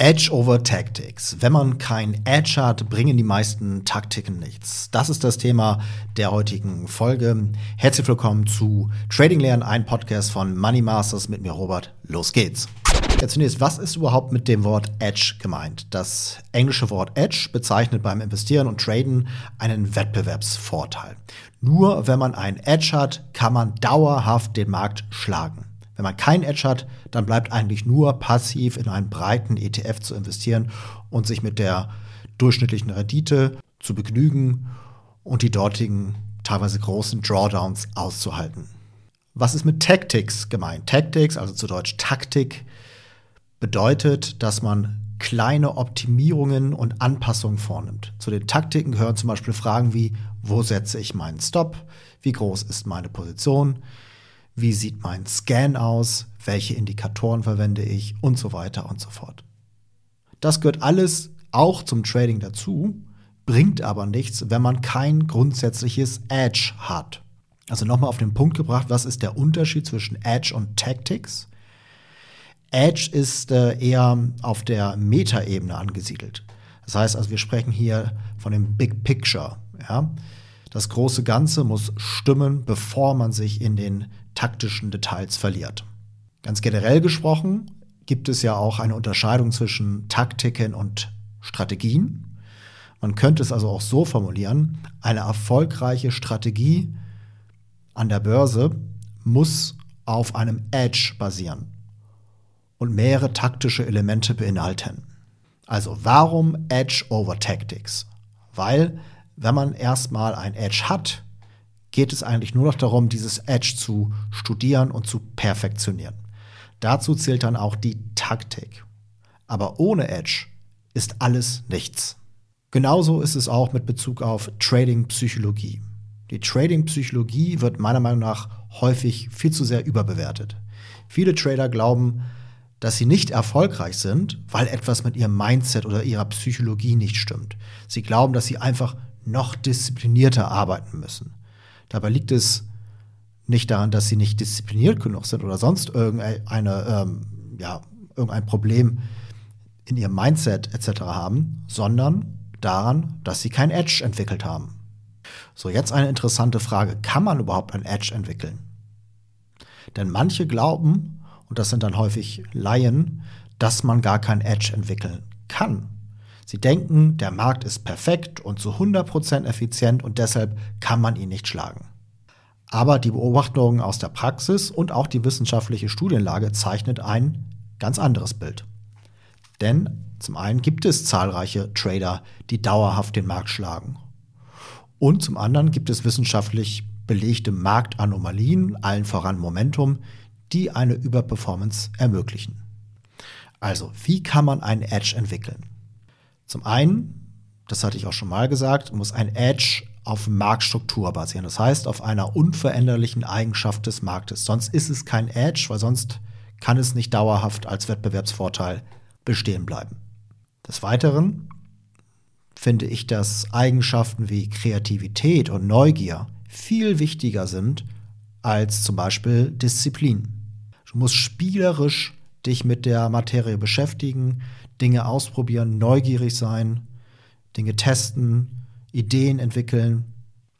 Edge over Tactics. Wenn man kein Edge hat, bringen die meisten Taktiken nichts. Das ist das Thema der heutigen Folge. Herzlich willkommen zu Trading Lernen, ein Podcast von Money Masters mit mir, Robert. Los geht's. Ja, zunächst, was ist überhaupt mit dem Wort Edge gemeint? Das englische Wort Edge bezeichnet beim Investieren und Traden einen Wettbewerbsvorteil. Nur wenn man ein Edge hat, kann man dauerhaft den Markt schlagen. Wenn man kein Edge hat, dann bleibt eigentlich nur passiv in einen breiten ETF zu investieren und sich mit der durchschnittlichen Rendite zu begnügen und die dortigen teilweise großen Drawdowns auszuhalten. Was ist mit Tactics gemeint? Tactics, also zu Deutsch Taktik, bedeutet, dass man kleine Optimierungen und Anpassungen vornimmt. Zu den Taktiken gehören zum Beispiel Fragen wie, wo setze ich meinen Stop? Wie groß ist meine Position? Wie sieht mein Scan aus, welche Indikatoren verwende ich und so weiter und so fort. Das gehört alles auch zum Trading dazu, bringt aber nichts, wenn man kein grundsätzliches Edge hat. Also nochmal auf den Punkt gebracht, was ist der Unterschied zwischen Edge und Tactics? Edge ist äh, eher auf der Metaebene angesiedelt. Das heißt also, wir sprechen hier von dem Big Picture. Ja? Das große Ganze muss stimmen, bevor man sich in den taktischen Details verliert. Ganz generell gesprochen gibt es ja auch eine Unterscheidung zwischen Taktiken und Strategien. Man könnte es also auch so formulieren, eine erfolgreiche Strategie an der Börse muss auf einem Edge basieren und mehrere taktische Elemente beinhalten. Also warum Edge over Tactics? Weil wenn man erstmal ein Edge hat, geht es eigentlich nur noch darum, dieses Edge zu studieren und zu perfektionieren. Dazu zählt dann auch die Taktik. Aber ohne Edge ist alles nichts. Genauso ist es auch mit Bezug auf Trading-Psychologie. Die Trading-Psychologie wird meiner Meinung nach häufig viel zu sehr überbewertet. Viele Trader glauben, dass sie nicht erfolgreich sind, weil etwas mit ihrem Mindset oder ihrer Psychologie nicht stimmt. Sie glauben, dass sie einfach noch disziplinierter arbeiten müssen. Dabei liegt es nicht daran, dass sie nicht diszipliniert genug sind oder sonst irgendeine, ähm, ja, irgendein Problem in ihrem Mindset etc. haben, sondern daran, dass sie kein Edge entwickelt haben. So, jetzt eine interessante Frage. Kann man überhaupt ein Edge entwickeln? Denn manche glauben, und das sind dann häufig Laien, dass man gar kein Edge entwickeln kann. Sie denken, der Markt ist perfekt und zu 100% effizient und deshalb kann man ihn nicht schlagen. Aber die Beobachtungen aus der Praxis und auch die wissenschaftliche Studienlage zeichnet ein ganz anderes Bild. Denn zum einen gibt es zahlreiche Trader, die dauerhaft den Markt schlagen. Und zum anderen gibt es wissenschaftlich belegte Marktanomalien, allen voran Momentum, die eine Überperformance ermöglichen. Also, wie kann man einen Edge entwickeln? Zum einen, das hatte ich auch schon mal gesagt, muss ein Edge auf Marktstruktur basieren. Das heißt, auf einer unveränderlichen Eigenschaft des Marktes. Sonst ist es kein Edge, weil sonst kann es nicht dauerhaft als Wettbewerbsvorteil bestehen bleiben. Des Weiteren finde ich, dass Eigenschaften wie Kreativität und Neugier viel wichtiger sind als zum Beispiel Disziplin. Du musst spielerisch dich mit der Materie beschäftigen, Dinge ausprobieren, neugierig sein, Dinge testen, Ideen entwickeln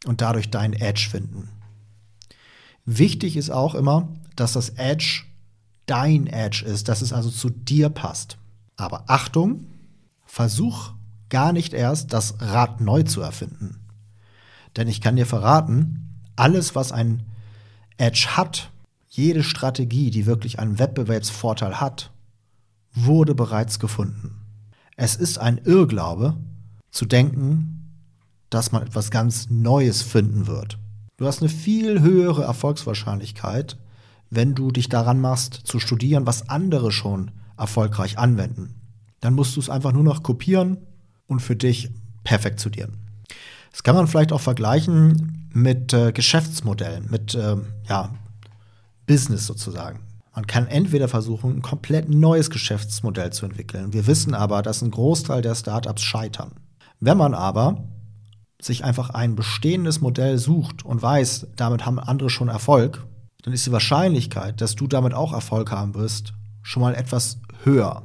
und dadurch deinen Edge finden. Wichtig ist auch immer, dass das Edge dein Edge ist, dass es also zu dir passt. Aber Achtung, versuch gar nicht erst das Rad neu zu erfinden. Denn ich kann dir verraten, alles, was ein Edge hat, jede Strategie, die wirklich einen Wettbewerbsvorteil hat, wurde bereits gefunden. Es ist ein Irrglaube zu denken, dass man etwas ganz Neues finden wird. Du hast eine viel höhere Erfolgswahrscheinlichkeit, wenn du dich daran machst, zu studieren, was andere schon erfolgreich anwenden. Dann musst du es einfach nur noch kopieren und für dich perfektionieren. Das kann man vielleicht auch vergleichen mit äh, Geschäftsmodellen, mit äh, ja, Business sozusagen. Man kann entweder versuchen, ein komplett neues Geschäftsmodell zu entwickeln. Wir wissen aber, dass ein Großteil der Startups scheitern. Wenn man aber sich einfach ein bestehendes Modell sucht und weiß, damit haben andere schon Erfolg, dann ist die Wahrscheinlichkeit, dass du damit auch Erfolg haben wirst, schon mal etwas höher.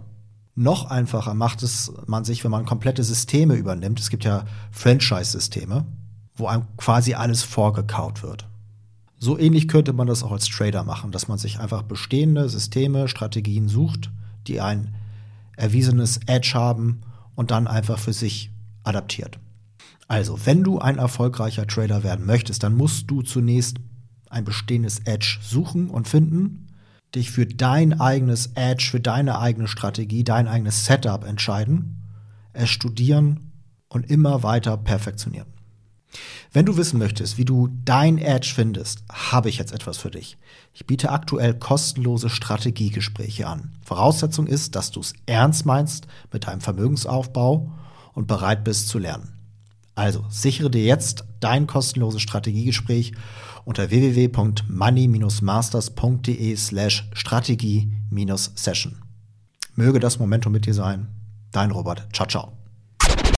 Noch einfacher macht es man sich, wenn man komplette Systeme übernimmt. Es gibt ja Franchise-Systeme, wo einem quasi alles vorgekaut wird. So ähnlich könnte man das auch als Trader machen, dass man sich einfach bestehende Systeme, Strategien sucht, die ein erwiesenes Edge haben und dann einfach für sich adaptiert. Also, wenn du ein erfolgreicher Trader werden möchtest, dann musst du zunächst ein bestehendes Edge suchen und finden, dich für dein eigenes Edge, für deine eigene Strategie, dein eigenes Setup entscheiden, es studieren und immer weiter perfektionieren. Wenn du wissen möchtest, wie du dein Edge findest, habe ich jetzt etwas für dich. Ich biete aktuell kostenlose Strategiegespräche an. Voraussetzung ist, dass du es ernst meinst mit deinem Vermögensaufbau und bereit bist zu lernen. Also sichere dir jetzt dein kostenloses Strategiegespräch unter www.money-masters.de slash Strategie-Session. Möge das Momentum mit dir sein. Dein Robert. Ciao, ciao.